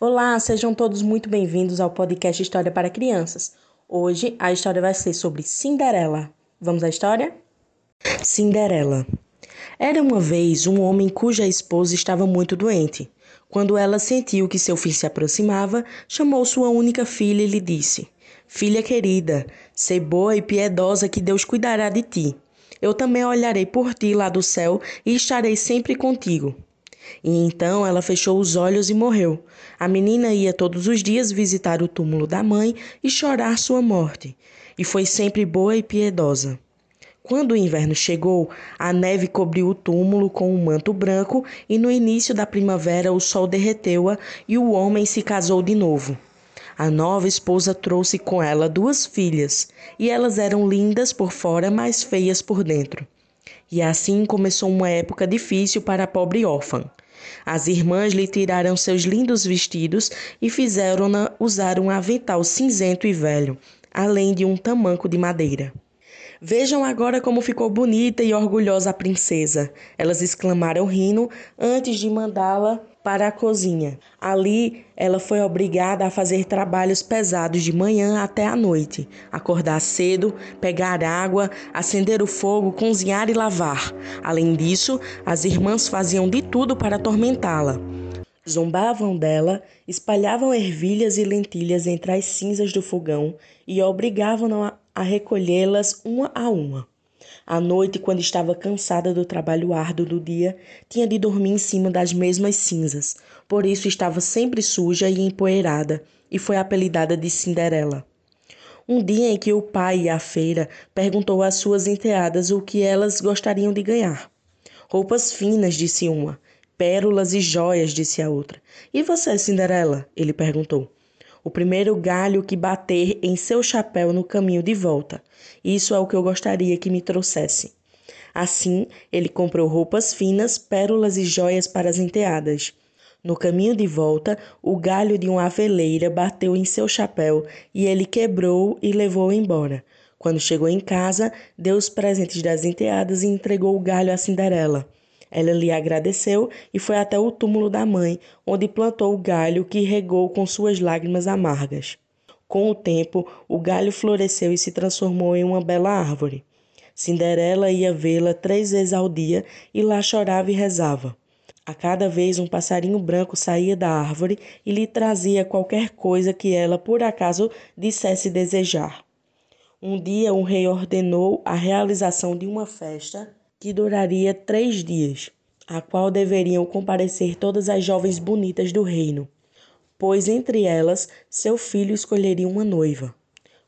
Olá, sejam todos muito bem-vindos ao podcast História para Crianças. Hoje a história vai ser sobre Cinderela. Vamos à história? Cinderela. Era uma vez um homem cuja esposa estava muito doente. Quando ela sentiu que seu fim se aproximava, chamou sua única filha e lhe disse: Filha querida, sei boa e piedosa que Deus cuidará de ti. Eu também olharei por ti lá do céu e estarei sempre contigo. E então ela fechou os olhos e morreu. A menina ia todos os dias visitar o túmulo da mãe e chorar sua morte, e foi sempre boa e piedosa. Quando o inverno chegou, a neve cobriu o túmulo com um manto branco, e no início da primavera o sol derreteu-a e o homem se casou de novo. A nova esposa trouxe com ela duas filhas, e elas eram lindas por fora, mas feias por dentro. E assim começou uma época difícil para a pobre órfã. As irmãs lhe tiraram seus lindos vestidos e fizeram-na usar um avental cinzento e velho, além de um tamanco de madeira. Vejam agora como ficou bonita e orgulhosa a princesa, elas exclamaram rindo antes de mandá-la para a cozinha. Ali, ela foi obrigada a fazer trabalhos pesados de manhã até a noite, acordar cedo, pegar água, acender o fogo, cozinhar e lavar. Além disso, as irmãs faziam de tudo para atormentá-la. Zombavam dela, espalhavam ervilhas e lentilhas entre as cinzas do fogão e obrigavam-na a recolhê-las uma a uma. À noite, quando estava cansada do trabalho árduo do dia, tinha de dormir em cima das mesmas cinzas. Por isso estava sempre suja e empoeirada, e foi apelidada de Cinderela. Um dia em que o pai ia à feira, perguntou às suas enteadas o que elas gostariam de ganhar. Roupas finas, disse uma. Pérolas e joias, disse a outra. E você, Cinderela? ele perguntou o primeiro galho que bater em seu chapéu no caminho de volta. Isso é o que eu gostaria que me trouxesse. Assim, ele comprou roupas finas, pérolas e joias para as enteadas. No caminho de volta, o galho de uma aveleira bateu em seu chapéu e ele quebrou e levou embora. Quando chegou em casa, deu os presentes das enteadas e entregou o galho a Cinderela. Ela lhe agradeceu e foi até o túmulo da mãe, onde plantou o galho que regou com suas lágrimas amargas. Com o tempo, o galho floresceu e se transformou em uma bela árvore. Cinderela ia vê-la três vezes ao dia e lá chorava e rezava. A cada vez um passarinho branco saía da árvore e lhe trazia qualquer coisa que ela por acaso dissesse desejar. Um dia o rei ordenou a realização de uma festa que duraria três dias, a qual deveriam comparecer todas as jovens bonitas do reino, pois entre elas seu filho escolheria uma noiva.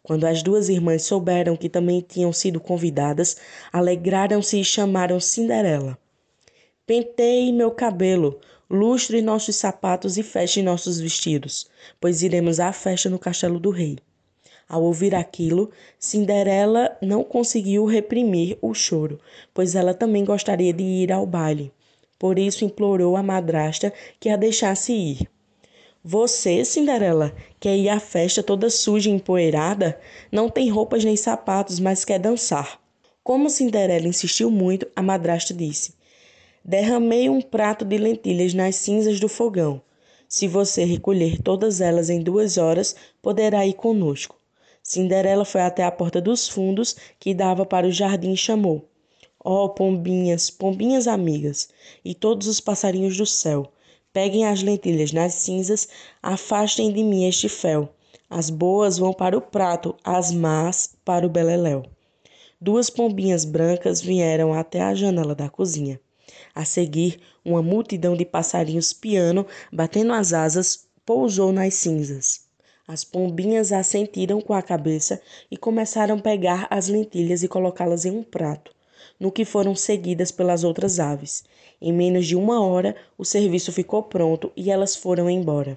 Quando as duas irmãs souberam que também tinham sido convidadas, alegraram-se e chamaram Cinderela. Penteie meu cabelo, lustre nossos sapatos e feche nossos vestidos, pois iremos à festa no castelo do rei. Ao ouvir aquilo, Cinderela não conseguiu reprimir o choro, pois ela também gostaria de ir ao baile. Por isso implorou à madrasta que a deixasse ir. Você, Cinderela, quer ir à festa toda suja e empoeirada? Não tem roupas nem sapatos, mas quer dançar. Como Cinderela insistiu muito, a madrasta disse: Derramei um prato de lentilhas nas cinzas do fogão. Se você recolher todas elas em duas horas, poderá ir conosco. Cinderela foi até a porta dos fundos, que dava para o jardim, e chamou: Ó oh, pombinhas, pombinhas amigas, e todos os passarinhos do céu, peguem as lentilhas nas cinzas, afastem de mim este fel. As boas vão para o prato, as más para o beleléu. Duas pombinhas brancas vieram até a janela da cozinha. A seguir, uma multidão de passarinhos piano, batendo as asas, pousou nas cinzas. As pombinhas assentiram com a cabeça e começaram a pegar as lentilhas e colocá-las em um prato, no que foram seguidas pelas outras aves. Em menos de uma hora, o serviço ficou pronto e elas foram embora.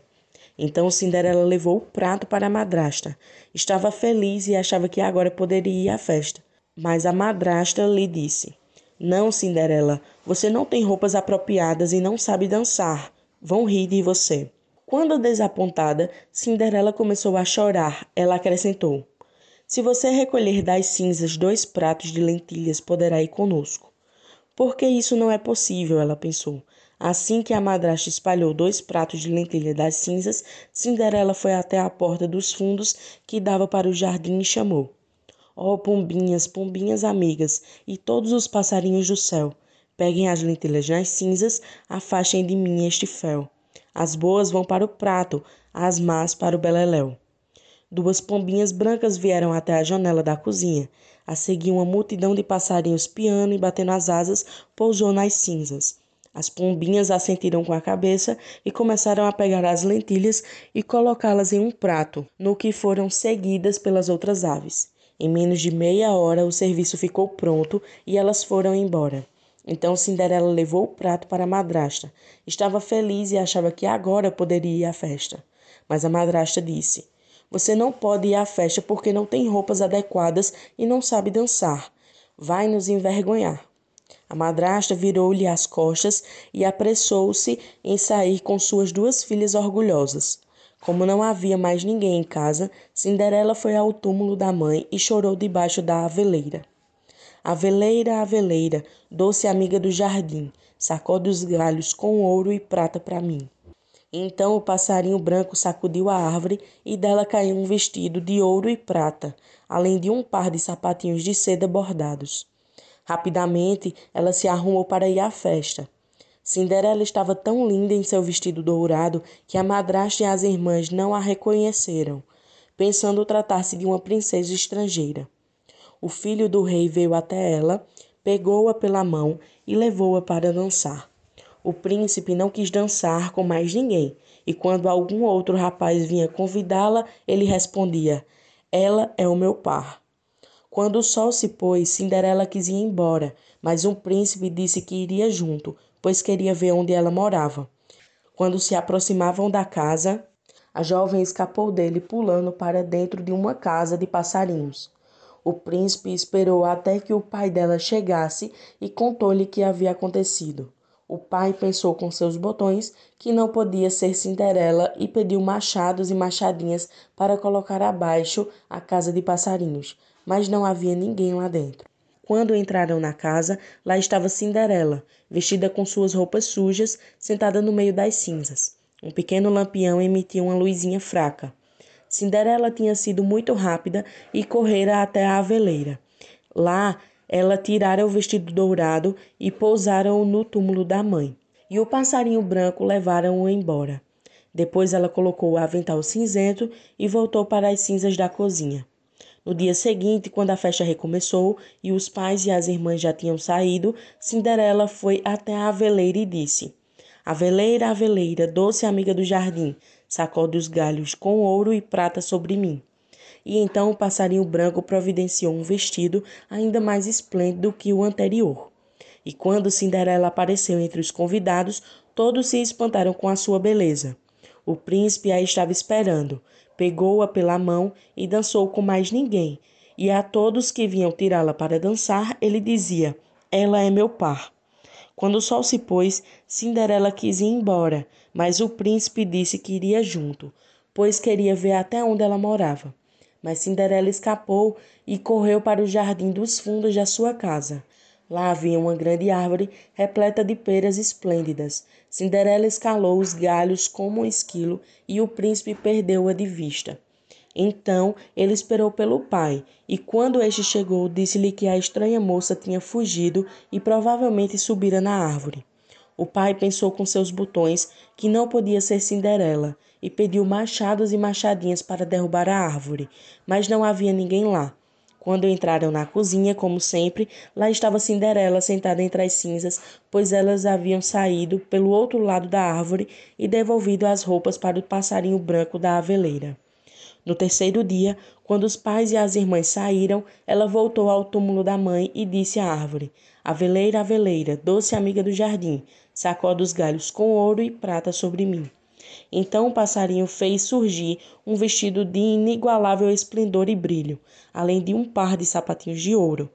Então Cinderela levou o prato para a madrasta. Estava feliz e achava que agora poderia ir à festa. Mas a madrasta lhe disse: Não, Cinderela, você não tem roupas apropriadas e não sabe dançar. Vão rir de você. Quando desapontada, Cinderela começou a chorar. Ela acrescentou: Se você recolher das cinzas dois pratos de lentilhas, poderá ir conosco. Porque isso não é possível, ela pensou. Assim que a madrasta espalhou dois pratos de lentilha das cinzas, Cinderela foi até a porta dos fundos que dava para o jardim e chamou: Ó oh, pombinhas, pombinhas amigas e todos os passarinhos do céu, peguem as lentilhas nas cinzas, afastem de mim este fel. As boas vão para o prato, as más para o beleléu. Duas pombinhas brancas vieram até a janela da cozinha. A seguir, uma multidão de passarinhos piando e batendo as asas pousou nas cinzas. As pombinhas assentiram com a cabeça e começaram a pegar as lentilhas e colocá-las em um prato, no que foram seguidas pelas outras aves. Em menos de meia hora o serviço ficou pronto e elas foram embora. Então Cinderela levou o prato para a madrasta. Estava feliz e achava que agora poderia ir à festa. Mas a madrasta disse: Você não pode ir à festa porque não tem roupas adequadas e não sabe dançar. Vai nos envergonhar. A madrasta virou-lhe as costas e apressou-se em sair com suas duas filhas orgulhosas. Como não havia mais ninguém em casa, Cinderela foi ao túmulo da mãe e chorou debaixo da aveleira. Aveleira, aveleira, doce amiga do jardim, sacode os galhos com ouro e prata para mim. Então o passarinho branco sacudiu a árvore e dela caiu um vestido de ouro e prata, além de um par de sapatinhos de seda bordados. Rapidamente ela se arrumou para ir à festa. Cinderela estava tão linda em seu vestido dourado que a madrasta e as irmãs não a reconheceram, pensando tratar-se de uma princesa estrangeira. O filho do rei veio até ela, pegou-a pela mão e levou-a para dançar. O príncipe não quis dançar com mais ninguém, e quando algum outro rapaz vinha convidá-la, ele respondia: Ela é o meu par. Quando o sol se pôs, Cinderela quis ir embora, mas um príncipe disse que iria junto, pois queria ver onde ela morava. Quando se aproximavam da casa, a jovem escapou dele pulando para dentro de uma casa de passarinhos. O príncipe esperou até que o pai dela chegasse e contou-lhe o que havia acontecido. O pai pensou com seus botões que não podia ser Cinderela e pediu machados e machadinhas para colocar abaixo a casa de passarinhos mas não havia ninguém lá dentro. Quando entraram na casa, lá estava Cinderela, vestida com suas roupas sujas, sentada no meio das cinzas. Um pequeno lampião emitia uma luzinha fraca. Cinderela tinha sido muito rápida e correra até a aveleira. Lá, ela tirara o vestido dourado e pousaram-o no túmulo da mãe. E o passarinho branco levaram-o embora. Depois ela colocou o avental cinzento e voltou para as cinzas da cozinha. No dia seguinte, quando a festa recomeçou e os pais e as irmãs já tinham saído, Cinderela foi até a aveleira e disse: Aveleira, aveleira, doce amiga do jardim, sacode os galhos com ouro e prata sobre mim. E então o passarinho branco providenciou um vestido ainda mais esplêndido que o anterior. E quando Cinderela apareceu entre os convidados, todos se espantaram com a sua beleza. O príncipe a estava esperando, pegou-a pela mão e dançou com mais ninguém. E a todos que vinham tirá-la para dançar, ele dizia: Ela é meu par. Quando o sol se pôs, Cinderela quis ir embora, mas o príncipe disse que iria junto, pois queria ver até onde ela morava. Mas Cinderela escapou e correu para o jardim dos fundos da sua casa. Lá havia uma grande árvore repleta de peras esplêndidas. Cinderela escalou os galhos como um esquilo e o príncipe perdeu-a de vista. Então ele esperou pelo pai, e quando este chegou, disse-lhe que a estranha moça tinha fugido e provavelmente subira na árvore. O pai pensou com seus botões que não podia ser Cinderela e pediu machados e machadinhas para derrubar a árvore, mas não havia ninguém lá. Quando entraram na cozinha, como sempre, lá estava Cinderela sentada entre as cinzas, pois elas haviam saído pelo outro lado da árvore e devolvido as roupas para o passarinho branco da aveleira. No terceiro dia, quando os pais e as irmãs saíram, ela voltou ao túmulo da mãe e disse à árvore: Aveleira, aveleira, doce amiga do jardim, sacode os galhos com ouro e prata sobre mim. Então o passarinho fez surgir um vestido de inigualável esplendor e brilho, além de um par de sapatinhos de ouro.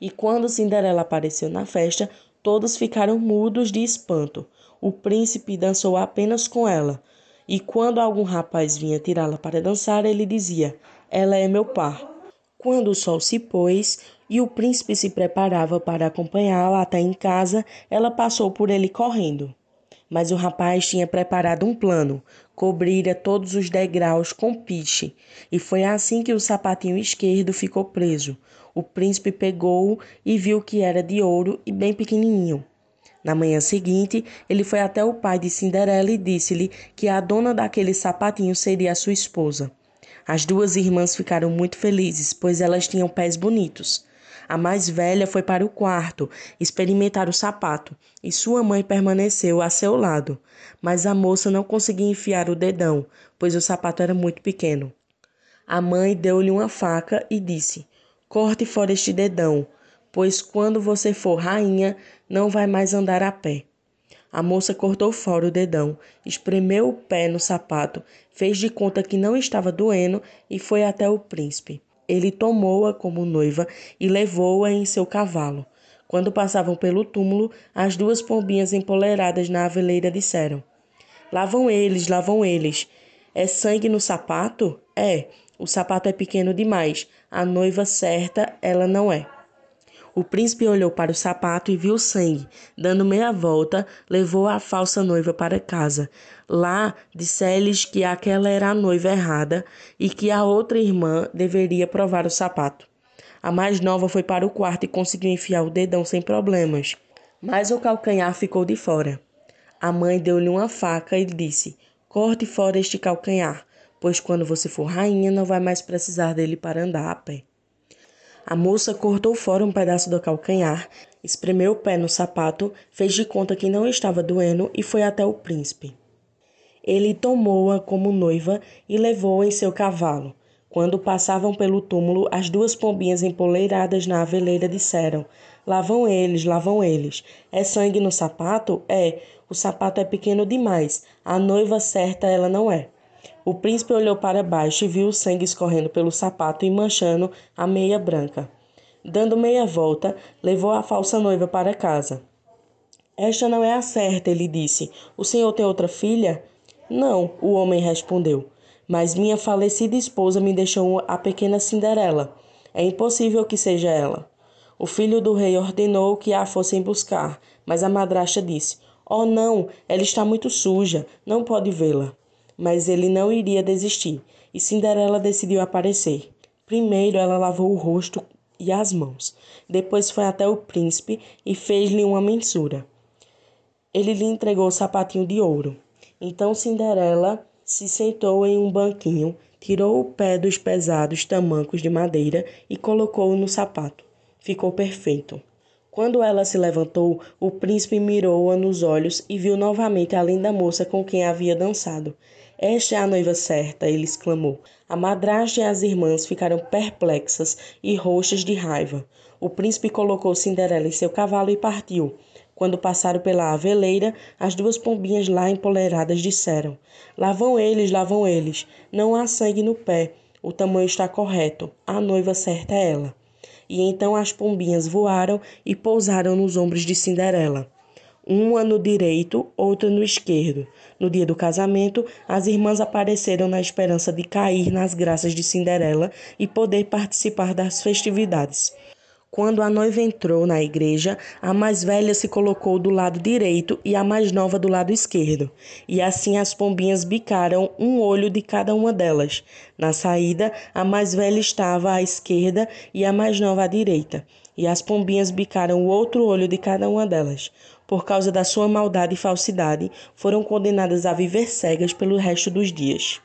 E quando Cinderela apareceu na festa, todos ficaram mudos de espanto. O príncipe dançou apenas com ela, e quando algum rapaz vinha tirá-la para dançar, ele dizia: Ela é meu par. Quando o sol se pôs e o príncipe se preparava para acompanhá-la até em casa, ela passou por ele correndo. Mas o rapaz tinha preparado um plano, cobrira todos os degraus com piche, e foi assim que o sapatinho esquerdo ficou preso. O príncipe pegou-o e viu que era de ouro e bem pequenininho. Na manhã seguinte, ele foi até o pai de Cinderela e disse-lhe que a dona daquele sapatinho seria a sua esposa. As duas irmãs ficaram muito felizes, pois elas tinham pés bonitos. A mais velha foi para o quarto experimentar o sapato e sua mãe permaneceu a seu lado. Mas a moça não conseguia enfiar o dedão, pois o sapato era muito pequeno. A mãe deu-lhe uma faca e disse: Corte fora este dedão, pois quando você for rainha, não vai mais andar a pé. A moça cortou fora o dedão, espremeu o pé no sapato, fez de conta que não estava doendo e foi até o príncipe. Ele tomou-a como noiva e levou-a em seu cavalo. Quando passavam pelo túmulo, as duas pombinhas empoleradas na aveleira disseram: vão eles, vão eles. É sangue no sapato? É. O sapato é pequeno demais. A noiva certa ela não é. O príncipe olhou para o sapato e viu sangue. Dando meia volta, levou a falsa noiva para casa. Lá, disse-lhes que aquela era a noiva errada e que a outra irmã deveria provar o sapato. A mais nova foi para o quarto e conseguiu enfiar o dedão sem problemas, mas o calcanhar ficou de fora. A mãe deu-lhe uma faca e disse: Corte fora este calcanhar, pois quando você for rainha não vai mais precisar dele para andar a pé. A moça cortou fora um pedaço do calcanhar, espremeu o pé no sapato, fez de conta que não estava doendo e foi até o príncipe. Ele tomou-a como noiva e levou-a em seu cavalo. Quando passavam pelo túmulo, as duas pombinhas empoleiradas na aveleira disseram: Lá vão eles, lá vão eles. É sangue no sapato? É. O sapato é pequeno demais. A noiva certa ela não é. O príncipe olhou para baixo e viu o sangue escorrendo pelo sapato e manchando a meia branca. Dando meia volta, levou a falsa noiva para casa. Esta não é a certa, ele disse. O senhor tem outra filha? Não, o homem respondeu. Mas minha falecida esposa me deixou a pequena Cinderela. É impossível que seja ela. O filho do rei ordenou que a fossem buscar, mas a madrasta disse: Oh, não, ela está muito suja, não pode vê-la mas ele não iria desistir, e Cinderela decidiu aparecer. Primeiro ela lavou o rosto e as mãos. Depois foi até o príncipe e fez-lhe uma mensura. Ele lhe entregou o sapatinho de ouro. Então Cinderela se sentou em um banquinho, tirou o pé dos pesados tamancos de madeira e colocou-o no sapato. Ficou perfeito. Quando ela se levantou, o príncipe mirou-a nos olhos e viu novamente a linda moça com quem havia dançado. Esta é a noiva certa, ele exclamou. A madrasta e as irmãs ficaram perplexas e roxas de raiva. O príncipe colocou Cinderela em seu cavalo e partiu. Quando passaram pela aveleira, as duas pombinhas lá empoleradas disseram: Lá vão eles, lá vão eles. Não há sangue no pé. O tamanho está correto. A noiva certa é ela. E então as pombinhas voaram e pousaram nos ombros de Cinderela uma no direito, outra no esquerdo. No dia do casamento, as irmãs apareceram na esperança de cair nas graças de Cinderela e poder participar das festividades. Quando a noiva entrou na igreja, a mais velha se colocou do lado direito e a mais nova do lado esquerdo. E assim as pombinhas bicaram um olho de cada uma delas. Na saída, a mais velha estava à esquerda e a mais nova à direita. E as pombinhas bicaram o outro olho de cada uma delas por causa da sua maldade e falsidade, foram condenadas a viver cegas pelo resto dos dias.